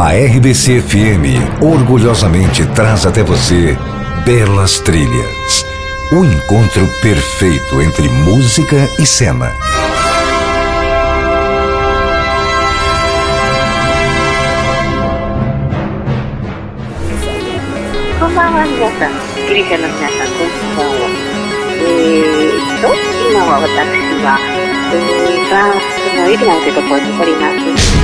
A RBC FM orgulhosamente traz até você Belas Trilhas. O encontro perfeito entre música e cena. Konbanwa, 皆さん。ギリシャの皆さん、こんばんは。えーっと、今は私は、えー、フランスのエビナンというところにおります。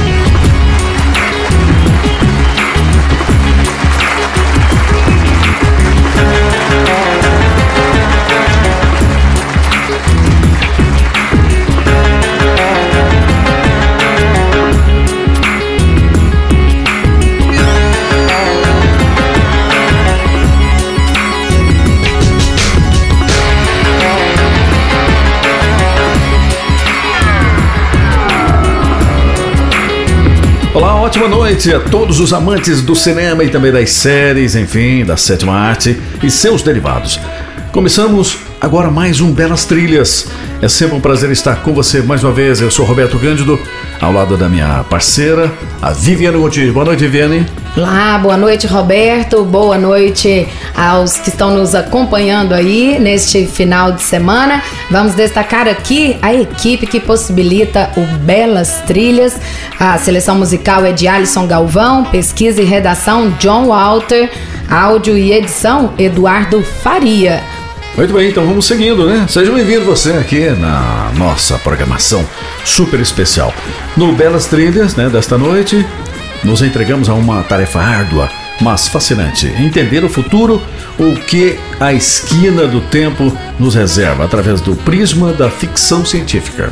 Ótima noite a todos os amantes do cinema e também das séries, enfim, da sétima arte e seus derivados. Começamos agora mais um Belas Trilhas. É sempre um prazer estar com você mais uma vez. Eu sou Roberto Cândido, ao lado da minha parceira, a Viviane Gontijo. Boa noite, Viviane. Olá, boa noite, Roberto. Boa noite aos que estão nos acompanhando aí neste final de semana. Vamos destacar aqui a equipe que possibilita o Belas Trilhas. A seleção musical é de Alisson Galvão, pesquisa e redação John Walter, áudio e edição Eduardo Faria. Muito bem, então vamos seguindo, né? Seja bem-vindo você aqui na nossa programação super especial. No Belas Trilhas, né, desta noite, nos entregamos a uma tarefa árdua, mas fascinante. Entender o futuro, o que a esquina do tempo nos reserva através do prisma da ficção científica.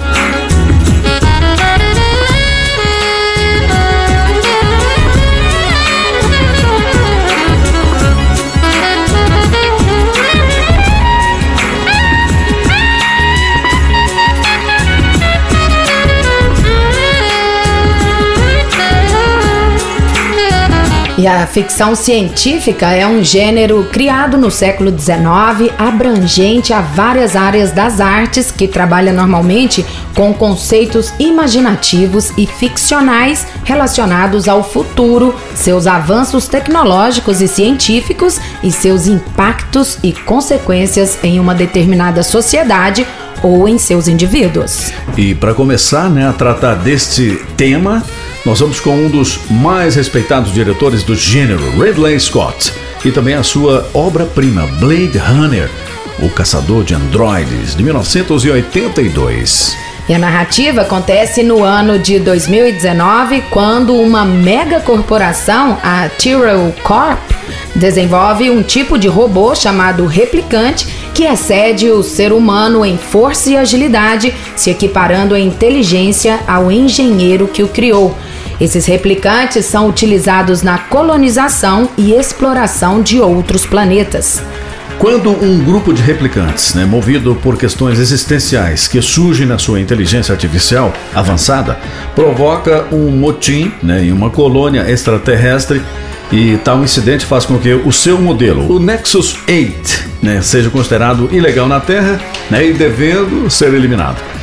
E a ficção científica é um gênero criado no século XIX, abrangente a várias áreas das artes, que trabalha normalmente com conceitos imaginativos e ficcionais relacionados ao futuro, seus avanços tecnológicos e científicos e seus impactos e consequências em uma determinada sociedade ou em seus indivíduos. E para começar né, a tratar deste tema, nós vamos com um dos mais respeitados diretores do gênero, Ridley Scott, e também a sua obra-prima, Blade Runner, o caçador de androides, de 1982. E a narrativa acontece no ano de 2019, quando uma mega corporação, a Tyrell Corp, desenvolve um tipo de robô chamado replicante que excede o ser humano em força e agilidade, se equiparando em inteligência ao engenheiro que o criou. Esses replicantes são utilizados na colonização e exploração de outros planetas. Quando um grupo de replicantes, né, movido por questões existenciais que surgem na sua inteligência artificial avançada, provoca um motim né, em uma colônia extraterrestre e tal incidente faz com que o seu modelo, o Nexus 8, né, seja considerado ilegal na Terra né, e devendo ser eliminado.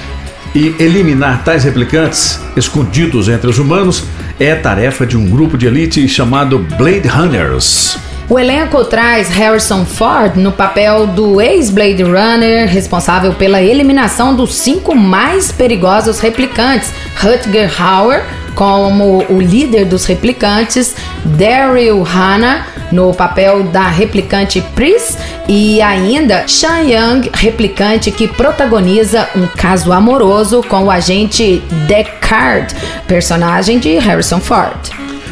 E eliminar tais replicantes escondidos entre os humanos é tarefa de um grupo de elite chamado Blade Hunters. O elenco traz Harrison Ford no papel do ex-Blade Runner, responsável pela eliminação dos cinco mais perigosos replicantes, Rutger Hauer como o líder dos replicantes, Daryl Hannah no papel da replicante Pris e ainda Shan Young, replicante que protagoniza um caso amoroso com o agente Deckard, personagem de Harrison Ford.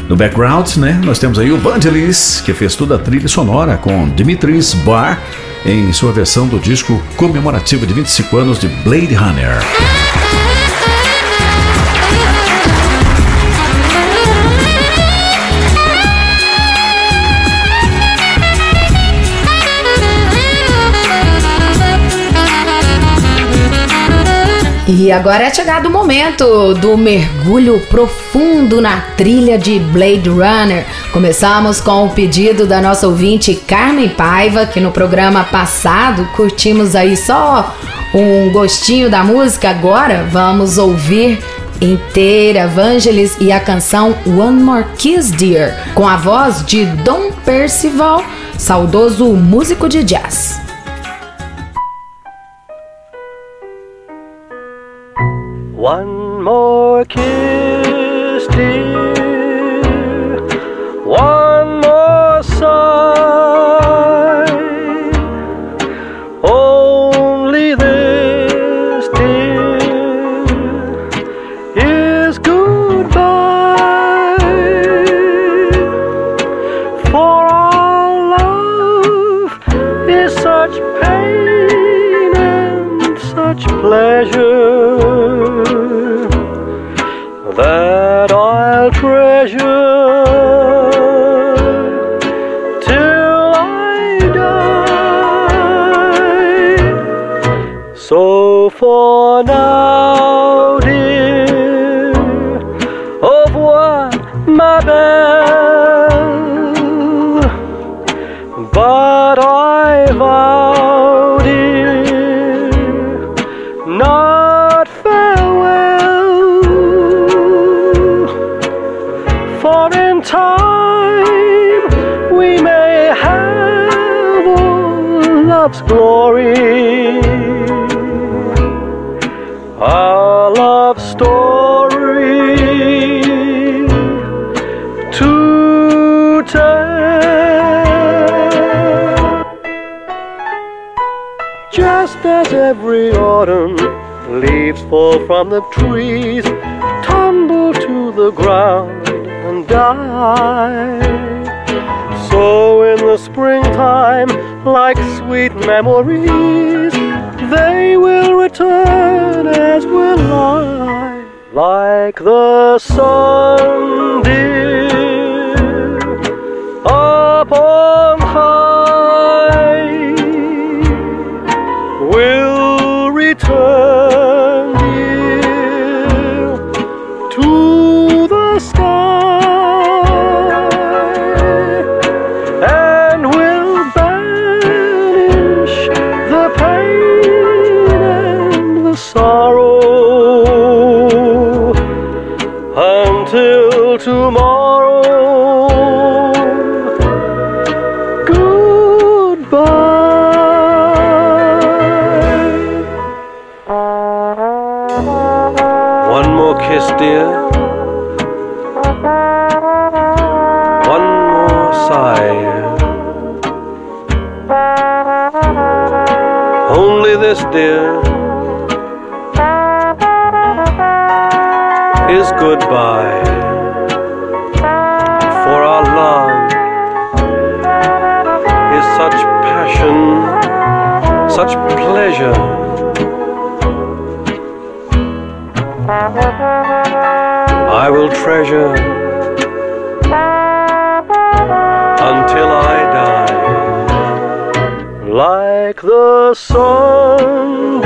No background, né, nós temos aí o Vangelis, que fez toda a trilha sonora com Dimitris Bar em sua versão do disco comemorativo de 25 anos de Blade Runner. E agora é chegado o momento do mergulho profundo na trilha de Blade Runner. Começamos com o pedido da nossa ouvinte Carmen Paiva, que no programa passado curtimos aí só um gostinho da música. Agora vamos ouvir inteira, Vangelis e a canção One More Kiss Dear, com a voz de Don Percival, saudoso músico de jazz. One more kiss, dear. One more sigh. Only this, dear, is goodbye. For our love is such pain such pleasure that I'll treasure love's glory. Our love story to tell. Just as every autumn leaves fall from the trees, tumble to the ground and die. So in the springtime, like sweet memories, they will return as will I, like the sun, dear, upon high dear. One more sigh. Only this, dear, is goodbye. For our love is such passion, such pleasure. Treasure until I die, like the sun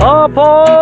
upon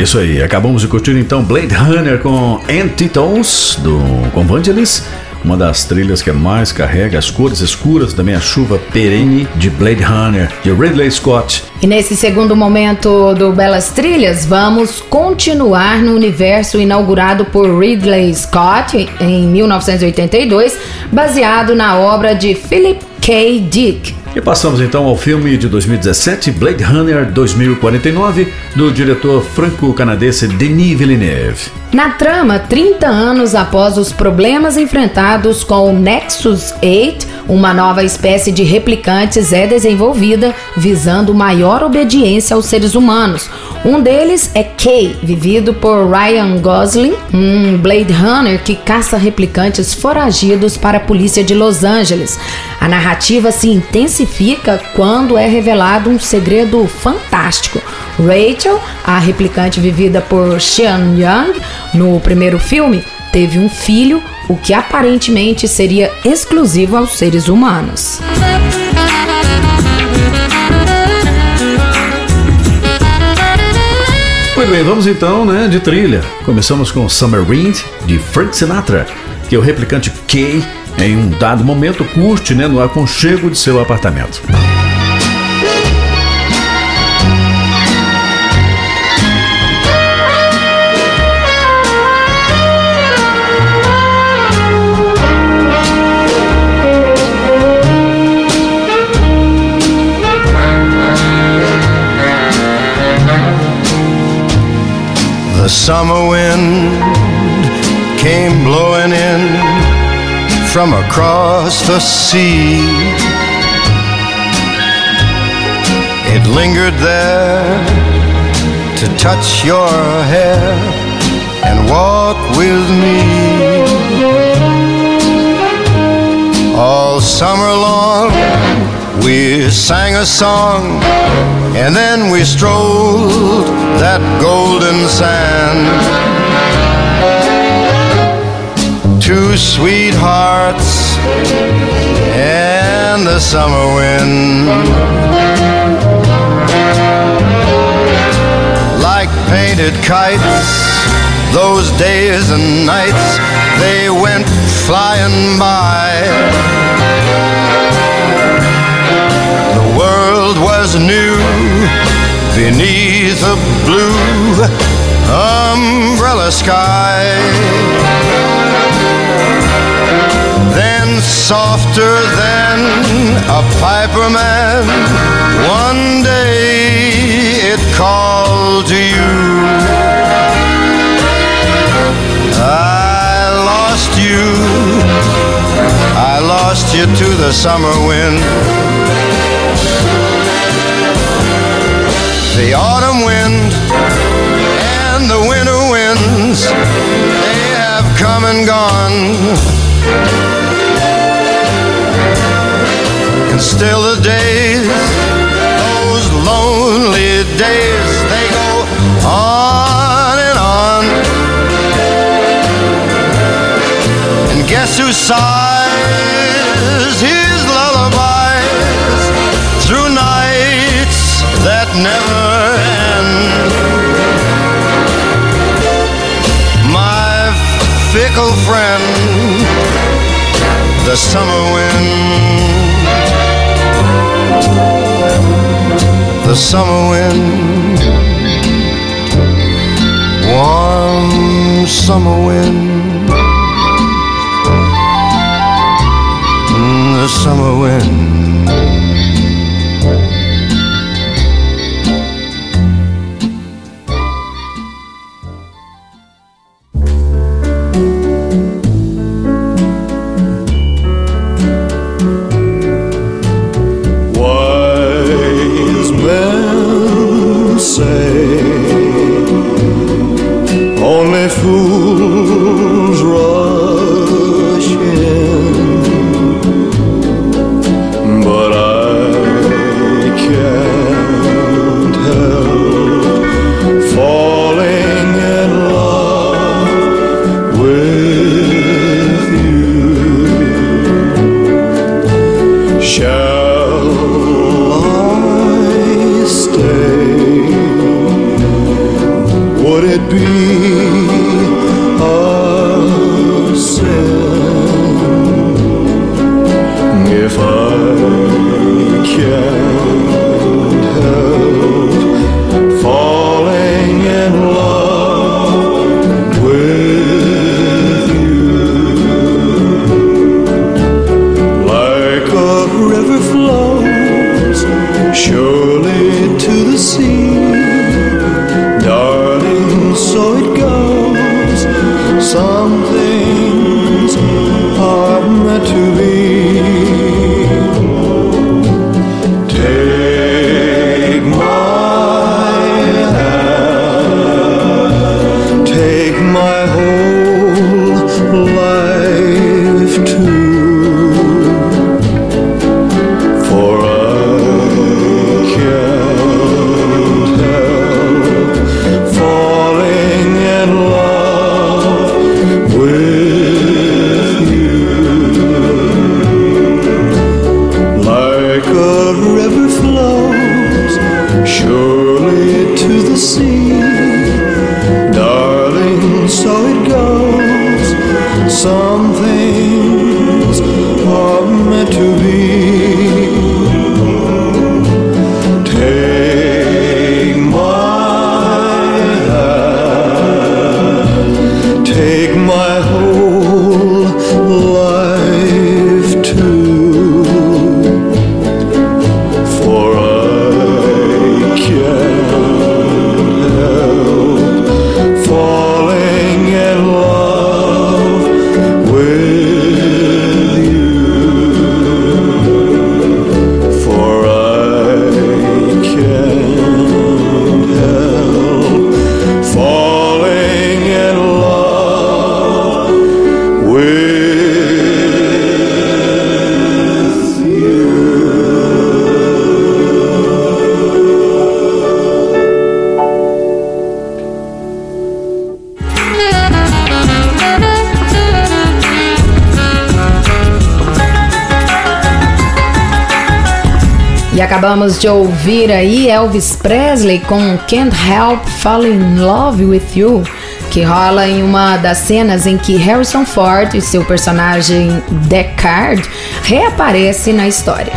É isso aí, acabamos de curtir então Blade Runner com Antitones do com Vangelis uma das trilhas que mais carrega as cores escuras da minha chuva perene de Blade Runner, de Ridley Scott. E nesse segundo momento do Belas Trilhas, vamos continuar no universo inaugurado por Ridley Scott em 1982, baseado na obra de Philip K. Dick. E passamos então ao filme de 2017, Blade Runner 2049, do diretor franco-canadense Denis Villeneuve. Na trama, 30 anos após os problemas enfrentados com o Nexus 8, uma nova espécie de replicantes é desenvolvida visando maior obediência aos seres humanos. Um deles é Kay, vivido por Ryan Gosling, um Blade Runner que caça replicantes foragidos para a polícia de Los Angeles. A narrativa se intensifica quando é revelado um segredo fantástico. Rachel, a replicante vivida por Sean Young no primeiro filme, teve um filho, o que aparentemente seria exclusivo aos seres humanos. Muito bem, vamos então, né, de trilha. Começamos com Summer Wind de Frank Sinatra, que é o replicante Kay em um dado momento curte, né, no aconchego de seu apartamento. Summer wind came blowing in from across the sea. It lingered there to touch your hair and walk with me. All summer long, we sang a song and then we strolled that golden sand. Two sweethearts and the summer wind. Like painted kites, those days and nights, they went flying by. World was new beneath a blue umbrella sky. Then, softer than a piper man, one day it called to you. I lost you, I lost you to the summer wind. The autumn wind and the winter winds, they have come and gone. And still the days, those lonely days, they go on and on. And guess who sighs his never fickle friend, the summer wind. The summer wind, warm summer wind, mm, the summer wind. Acabamos de ouvir aí Elvis Presley com Can't Help Falling in Love with You, que rola em uma das cenas em que Harrison Ford e seu personagem Deckard reaparece na história.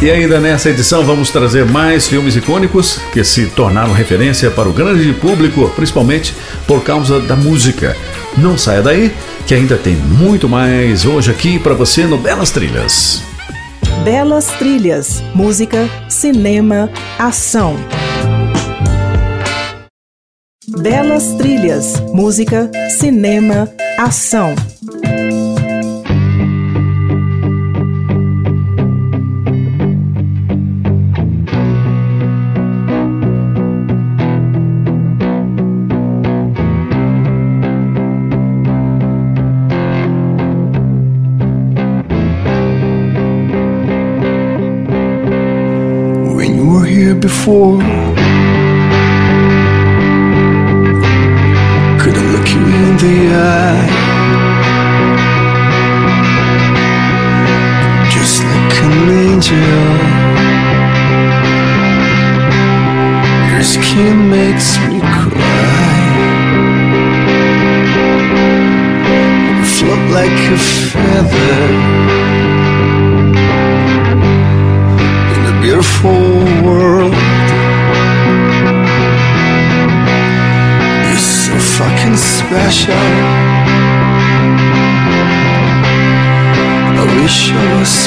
E ainda nessa edição vamos trazer mais filmes icônicos que se tornaram referência para o grande público, principalmente por causa da música. Não saia daí, que ainda tem muito mais hoje aqui para você no Belas Trilhas. Belas Trilhas, música, cinema, ação. Belas Trilhas, música, cinema, ação. Before.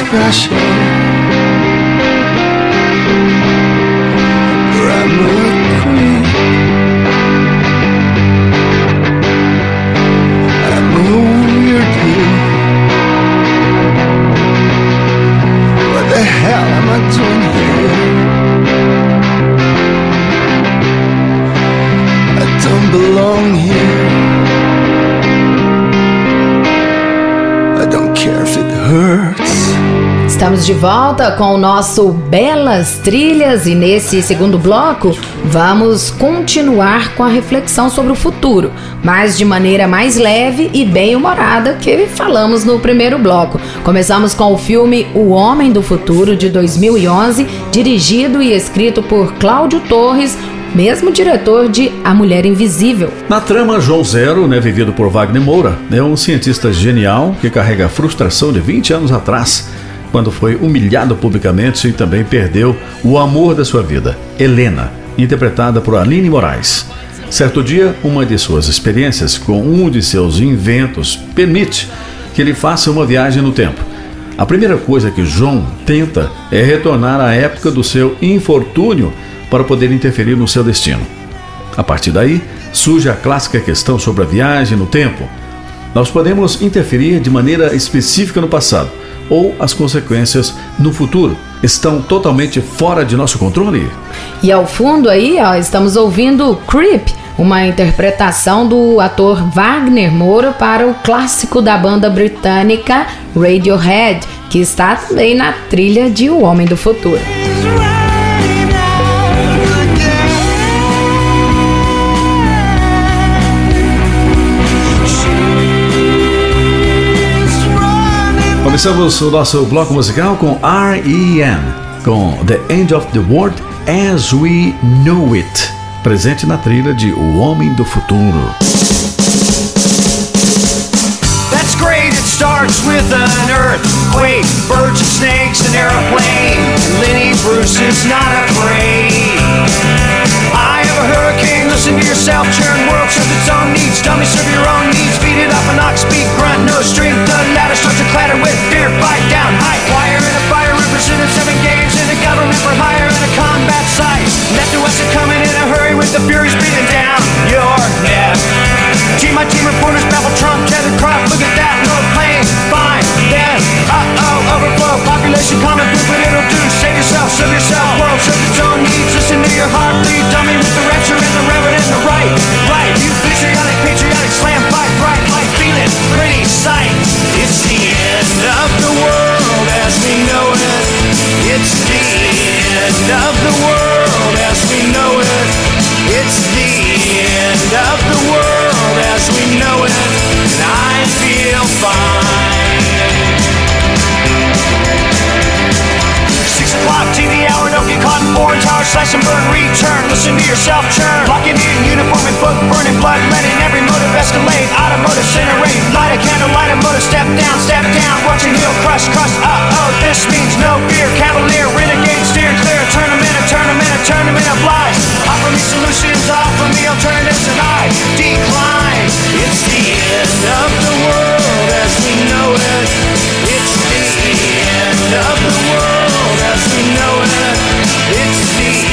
brushing Estamos de volta com o nosso Belas Trilhas e nesse segundo bloco vamos continuar com a reflexão sobre o futuro, mas de maneira mais leve e bem humorada que falamos no primeiro bloco. Começamos com o filme O Homem do Futuro de 2011, dirigido e escrito por Cláudio Torres, mesmo diretor de A Mulher Invisível. Na trama, João Zero, né, vivido por Wagner Moura, é um cientista genial que carrega a frustração de 20 anos atrás, quando foi humilhado publicamente e também perdeu o amor da sua vida, Helena, interpretada por Aline Moraes. Certo dia, uma de suas experiências com um de seus inventos permite que ele faça uma viagem no tempo. A primeira coisa que João tenta é retornar à época do seu infortúnio para poder interferir no seu destino. A partir daí, surge a clássica questão sobre a viagem no tempo. Nós podemos interferir de maneira específica no passado, ou as consequências no futuro estão totalmente fora de nosso controle? E ao fundo aí, ó, estamos ouvindo Creep, uma interpretação do ator Wagner Moura para o clássico da banda britânica Radiohead, que está também na trilha de O Homem do Futuro. Começamos o nosso bloco musical com R.E.M. com The End of the World As We Know It, presente na trilha de O Homem do Futuro. That's great, it starts with an earthquake, birds and snakes, an airplane. Lenny Bruce is not afraid. Listen to yourself, churn world serves its own needs. Dummy serve your own needs, Feed it up an ox speed grunt, no strength. The ladder starts to clatter with fear, fight down, high wire in a fire, represented seven games in a government for hire in a combat site. Left to us are coming in a hurry with the furies breathing down your neck. Team my team reporters babble Trump, tethered crop, look at that, no plane, fine, then, uh-oh, overflow, population common what it'll do, save yourself, serve yourself, world serves its own needs, listen to your heart bleed, dummy with the rapture and the reverend and the right, right, you patriotic, patriotic, slam, fight, bright, light, feeling, pretty sight, it's the end of the world as we know it, it's the end of the world as we know it, it's the end of the world as we know it, and I feel fine. In foreign tower, slash and burn, return. Listen to yourself churn. Locking in uniform and book, burning blood, letting every motive escalate. Automotive incinerate, light a candle, light a motor, step down, step down. Watching heel crush, crush. Uh oh, this means no fear. Cavalier, renegade, steer clear. Tournament, a tournament, a tournament of lies. Offer me solutions, offer me alternatives, and I decline. It's the end of the world as we know it. It's the end of the world as we know it. It's the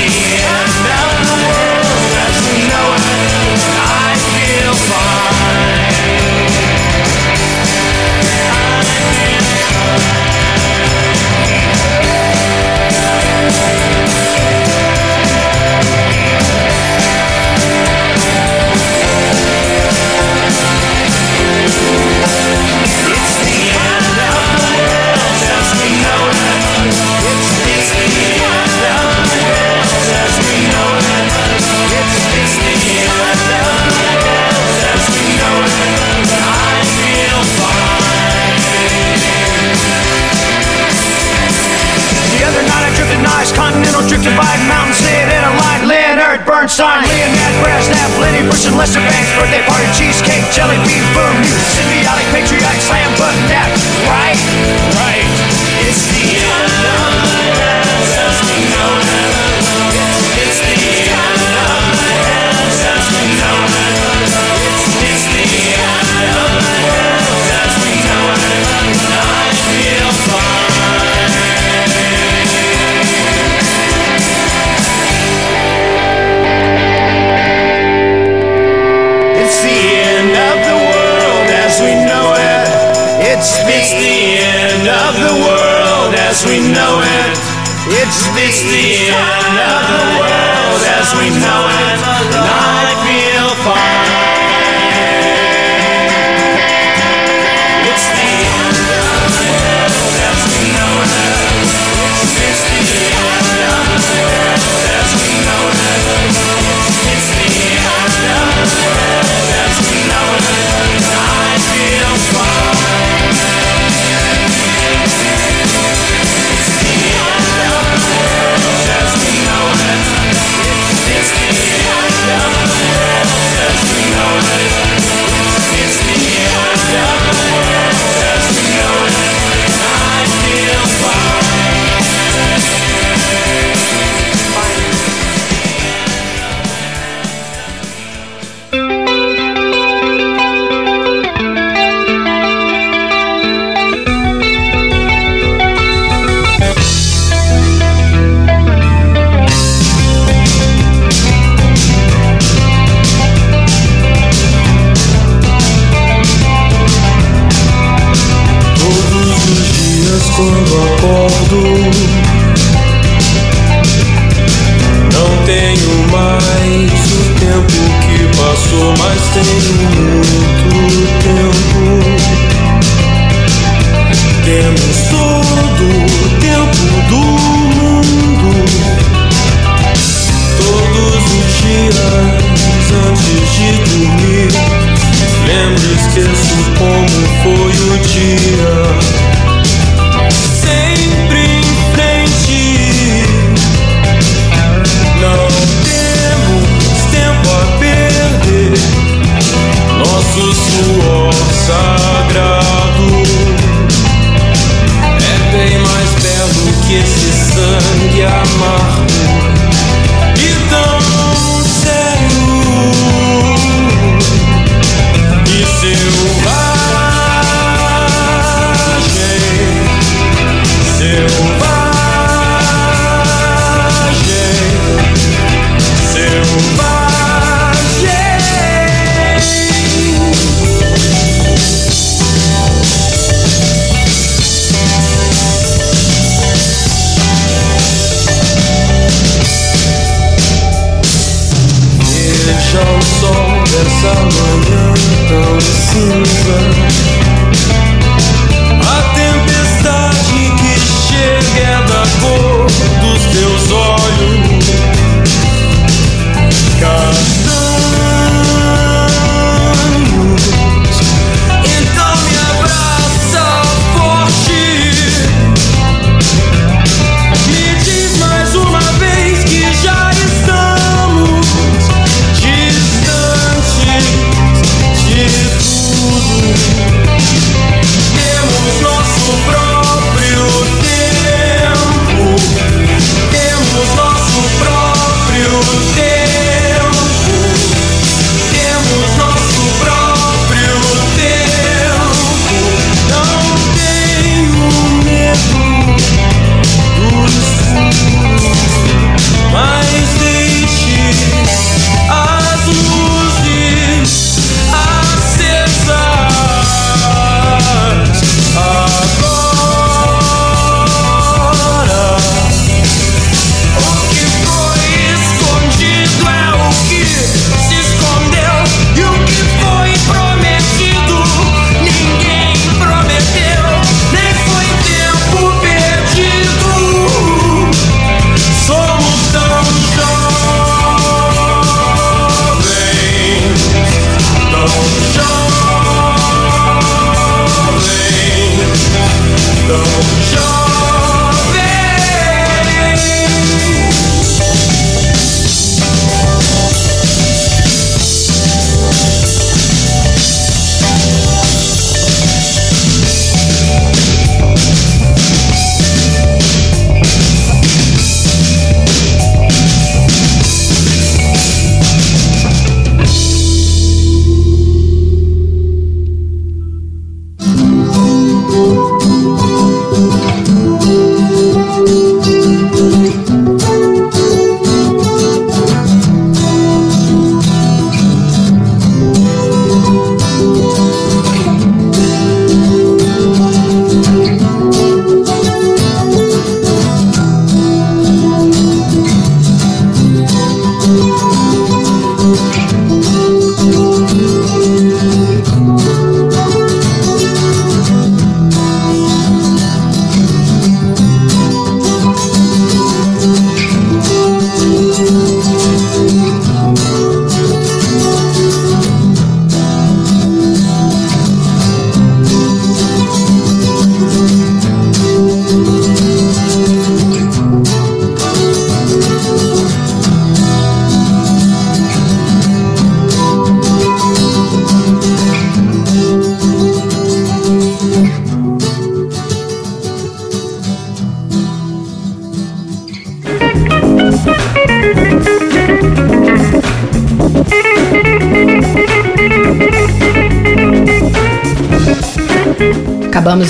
silver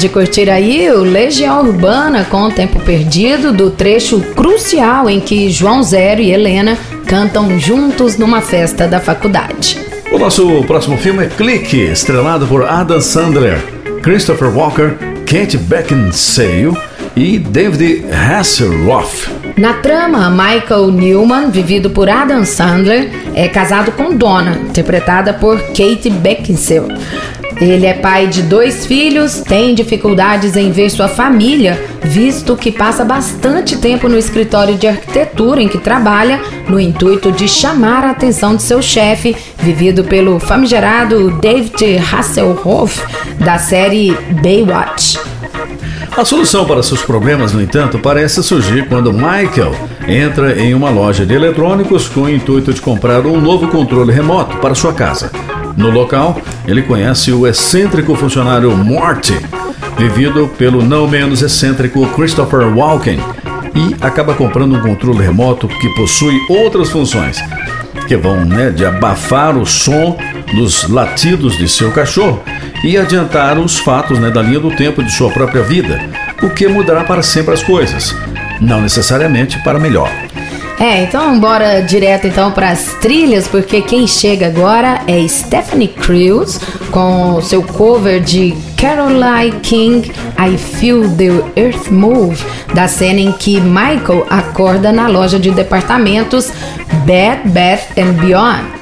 de curtir aí o Legião Urbana com Tempo Perdido, do trecho crucial em que João Zero e Helena cantam juntos numa festa da faculdade. O nosso próximo filme é Clique, estrelado por Adam Sandler, Christopher Walker, Kate Beckinsale e David Hasselhoff. Na trama, Michael Newman, vivido por Adam Sandler, é casado com Donna, interpretada por Kate Beckinsale. Ele é pai de dois filhos, tem dificuldades em ver sua família, visto que passa bastante tempo no escritório de arquitetura em que trabalha, no intuito de chamar a atenção de seu chefe, vivido pelo famigerado David Hasselhoff, da série Baywatch. A solução para seus problemas, no entanto, parece surgir quando Michael entra em uma loja de eletrônicos com o intuito de comprar um novo controle remoto para sua casa. No local, ele conhece o excêntrico funcionário Morty, vivido pelo não menos excêntrico Christopher Walken, e acaba comprando um controle remoto que possui outras funções, que vão né, de abafar o som dos latidos de seu cachorro e adiantar os fatos né, da linha do tempo de sua própria vida, o que mudará para sempre as coisas, não necessariamente para melhor. É, então bora direto então para as trilhas, porque quem chega agora é Stephanie Crews com seu cover de Caroline King I Feel the Earth Move, da cena em que Michael acorda na loja de departamentos Bed Bath and Beyond.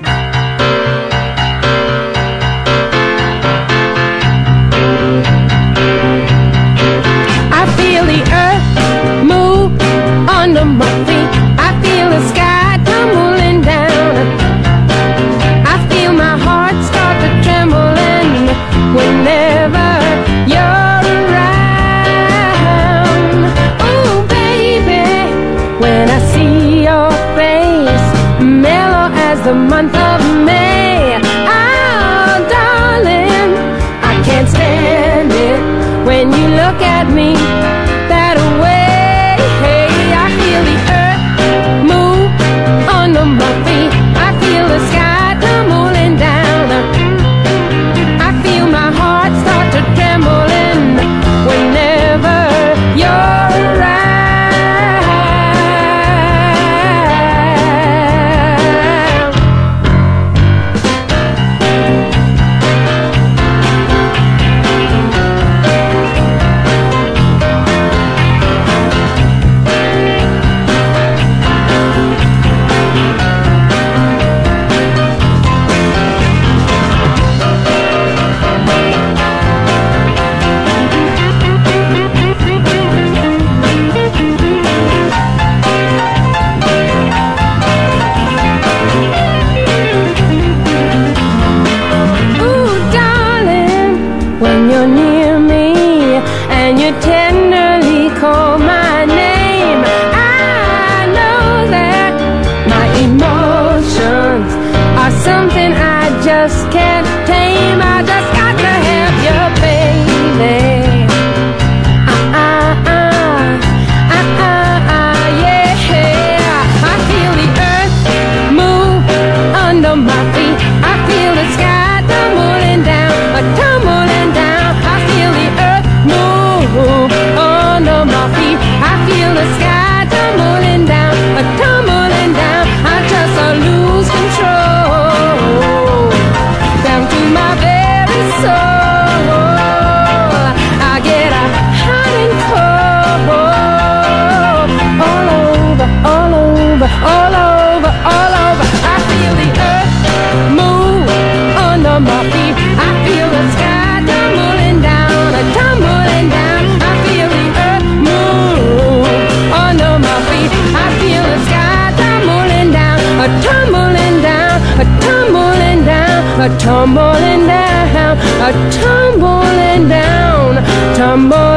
tumbling down, a tumbling down, tumbling.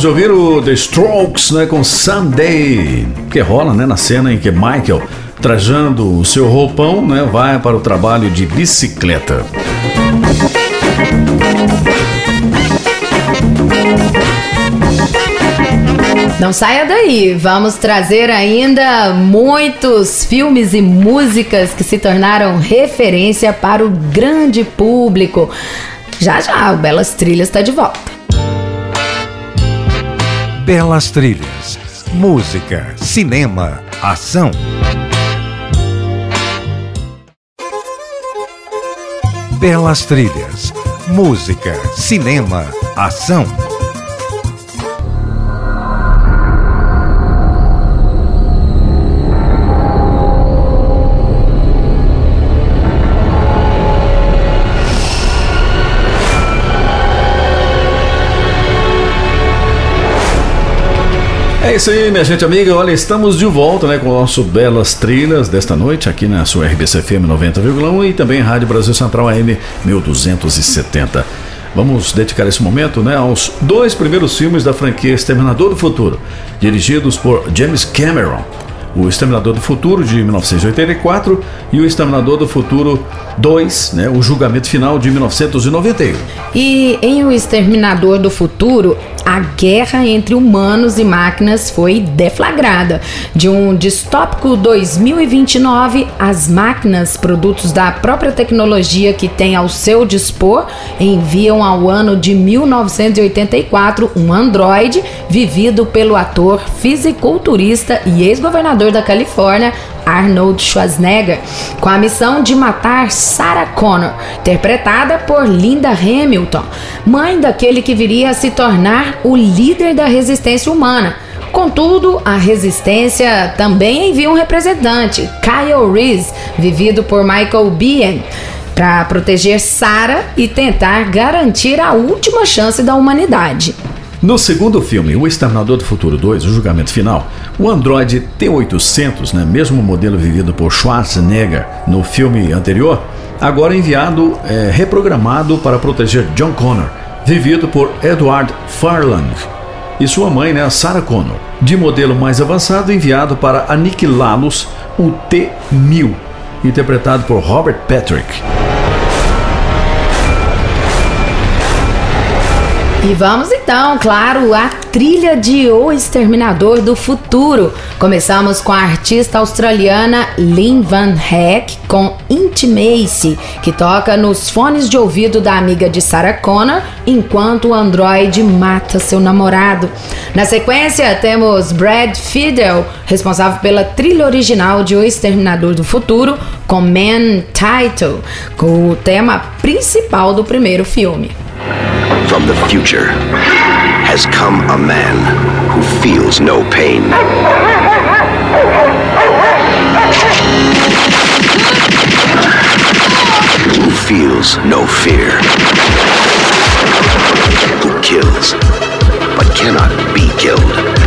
Acabamos de ouvir o The Strokes né, com Sunday, que rola né, na cena em que Michael, trajando o seu roupão, né, vai para o trabalho de bicicleta. Não saia daí, vamos trazer ainda muitos filmes e músicas que se tornaram referência para o grande público. Já já, o Belas Trilhas está de volta. Belas Trilhas. Música, cinema, ação. Belas Trilhas. Música, cinema, ação. É isso aí, minha gente amiga. Olha, estamos de volta né, com o nosso Belas Trilhas desta noite aqui na sua RBC FM 90,1 e também Rádio Brasil Central AM 1270. Vamos dedicar esse momento né, aos dois primeiros filmes da franquia Exterminador do Futuro, dirigidos por James Cameron. O Exterminador do Futuro de 1984 e o Exterminador do Futuro 2, né, o julgamento final de 1991. E em O Exterminador do Futuro, a guerra entre humanos e máquinas foi deflagrada. De um distópico 2029, as máquinas, produtos da própria tecnologia que tem ao seu dispor, enviam ao ano de 1984 um androide vivido pelo ator fisiculturista e ex-governador da Califórnia, Arnold Schwarzenegger, com a missão de matar Sarah Connor, interpretada por Linda Hamilton, mãe daquele que viria a se tornar o líder da resistência humana. Contudo, a resistência também envia um representante, Kyle Reese, vivido por Michael Biehn, para proteger Sarah e tentar garantir a última chance da humanidade. No segundo filme, O Exterminador do Futuro 2, o julgamento final, o Android T-800, né, mesmo modelo vivido por Schwarzenegger no filme anterior, agora enviado, é, reprogramado para proteger John Connor, vivido por Edward Farland, e sua mãe, né, Sarah Connor, de modelo mais avançado, enviado para aniquilá-los, o T-1000, interpretado por Robert Patrick. E vamos então, claro, a trilha de O Exterminador do Futuro. Começamos com a artista australiana Lynn Van Heck com Intimacy, que toca nos fones de ouvido da amiga de Sarah Connor enquanto o androide mata seu namorado. Na sequência, temos Brad Fiedel, responsável pela trilha original de O Exterminador do Futuro, com Man Title, com o tema principal do primeiro filme. From the future has come a man who feels no pain. Who feels no fear. Who kills but cannot be killed.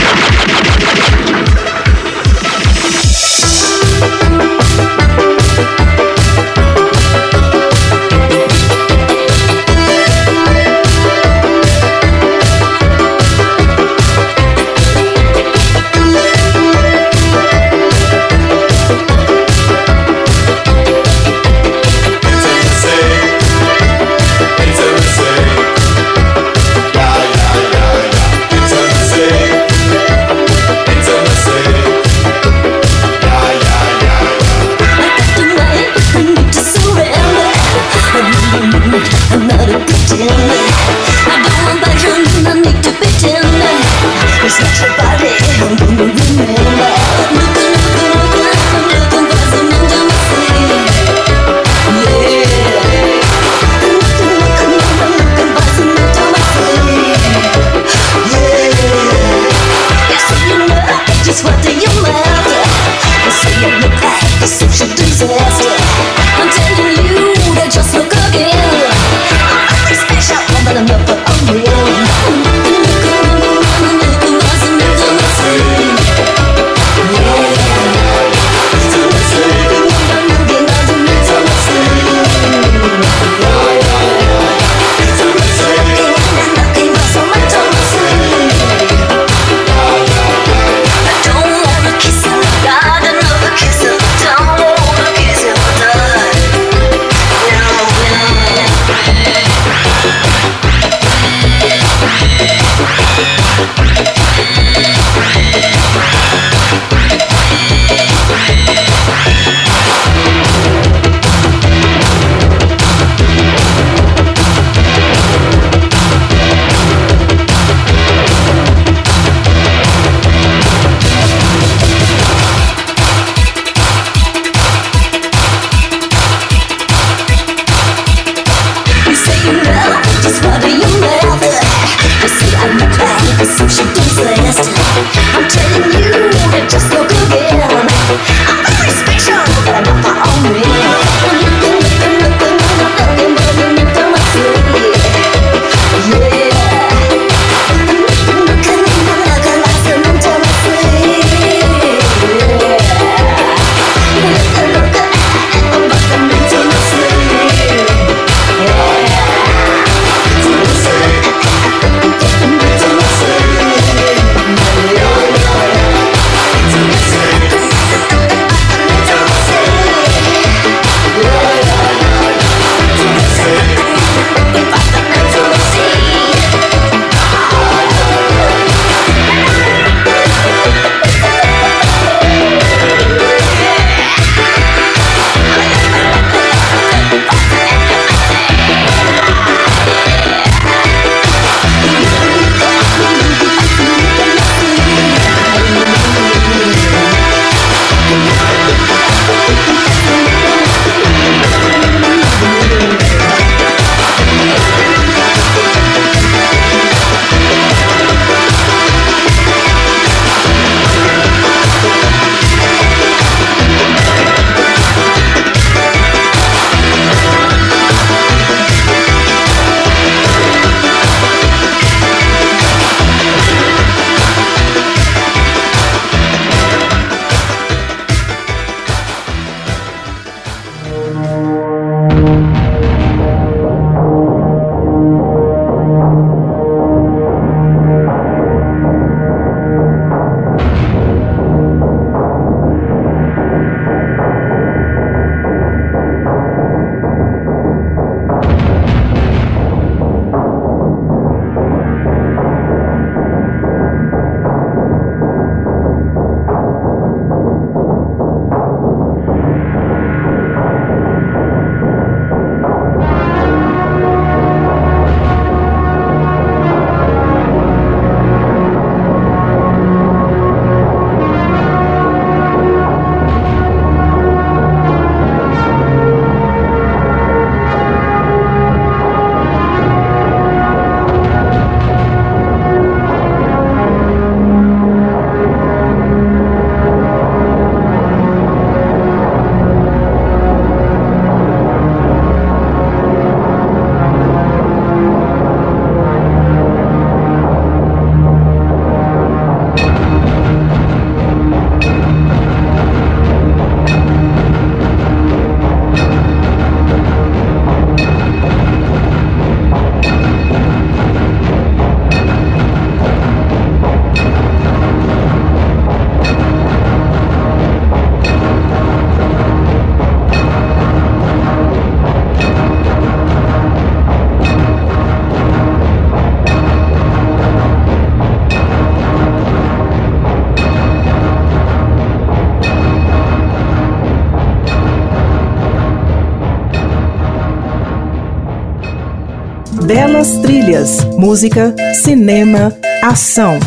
Trilhas, música, cinema, ação.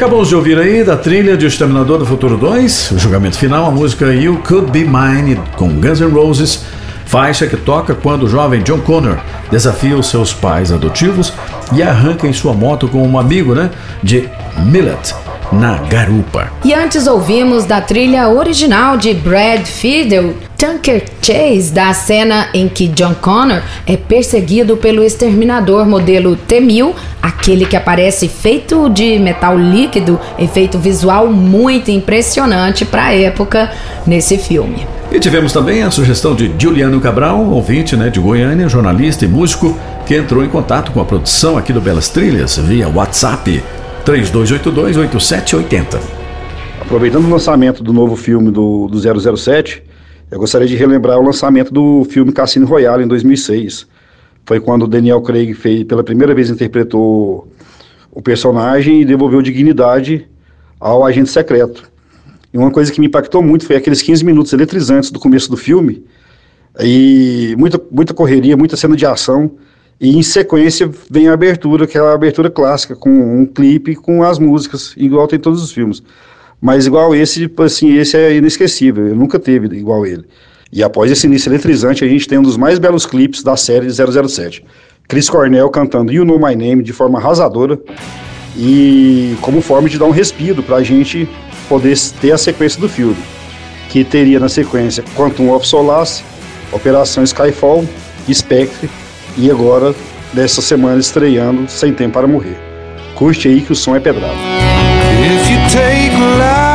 Acabamos de ouvir aí da trilha de O Exterminador do Futuro 2, o julgamento final, a música You Could Be Mine com Guns N' Roses, faixa que toca quando o jovem John Connor desafia os seus pais adotivos e arranca em sua moto com um amigo, né, de Millet, na garupa. E antes ouvimos da trilha original de Brad Fiedel, Tanker Chase, da cena em que John Connor é perseguido pelo exterminador modelo T-1000, aquele que aparece feito de metal líquido, efeito visual muito impressionante para a época nesse filme. E tivemos também a sugestão de Juliano Cabral, ouvinte né, de Goiânia, jornalista e músico, que entrou em contato com a produção aqui do Belas Trilhas via WhatsApp 3282-8780. Aproveitando o lançamento do novo filme do, do 007, eu gostaria de relembrar o lançamento do filme Cassino Royale em 2006. Foi quando Daniel Craig fez, pela primeira vez interpretou o personagem e devolveu dignidade ao agente secreto. E uma coisa que me impactou muito foi aqueles 15 minutos eletrizantes do começo do filme, e muita, muita correria, muita cena de ação, e em sequência vem a abertura, que é a abertura clássica, com um clipe com as músicas, igual tem todos os filmes. Mas igual esse, tipo assim, esse é inesquecível, eu nunca teve igual ele. E após esse início eletrizante, a gente tem um dos mais belos clipes da série de 007. Chris Cornell cantando You Know My Name de forma arrasadora e como forma de dar um respiro para a gente poder ter a sequência do filme, que teria na sequência Quantum of Solace, Operação Skyfall, Spectre e agora, dessa semana, estreando Sem Tempo para Morrer. Curte aí que o som é pedrado. If you take life,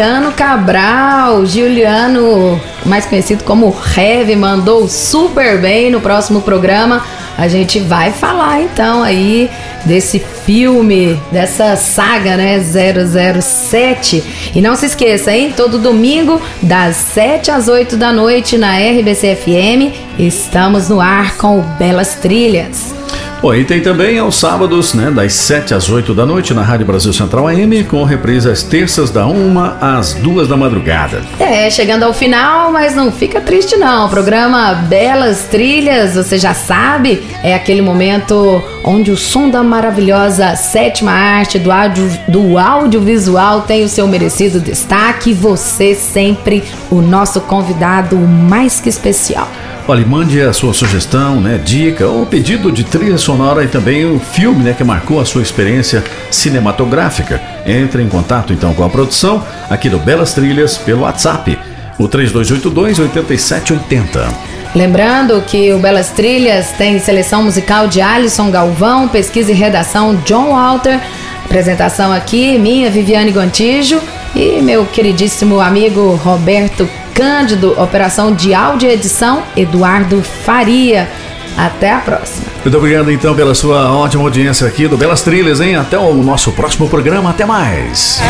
Juliano Cabral, Juliano, mais conhecido como Heavy, mandou super bem no próximo programa. A gente vai falar então aí desse filme, dessa saga, né, 007. E não se esqueça, hein, todo domingo das 7 às 8 da noite na RBC FM, estamos no ar com Belas Trilhas. Bom, e tem também aos sábados, né, das 7 às 8 da noite na Rádio Brasil Central AM, com reprise às terças da 1 às 2 da madrugada. É, chegando ao final, mas não fica triste não. O programa Belas Trilhas, você já sabe, é aquele momento onde o som da maravilhosa sétima arte do, áudio, do audiovisual tem o seu merecido destaque. Você sempre o nosso convidado mais que especial. Olha, mande a sua sugestão, né, dica ou pedido de trilha sonora e também o filme né, que marcou a sua experiência cinematográfica. Entre em contato então com a produção aqui do Belas Trilhas pelo WhatsApp, o 3282-8780. Lembrando que o Belas Trilhas tem seleção musical de Alisson Galvão, pesquisa e redação John Walter, apresentação aqui minha Viviane Gontijo e meu queridíssimo amigo Roberto Cândido, operação de áudio e edição Eduardo Faria. Até a próxima. Muito obrigado então pela sua ótima audiência aqui do Belas Trilhas, hein? Até o nosso próximo programa. Até mais.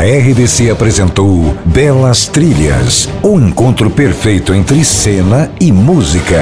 A RDC apresentou Belas Trilhas, o encontro perfeito entre cena e música.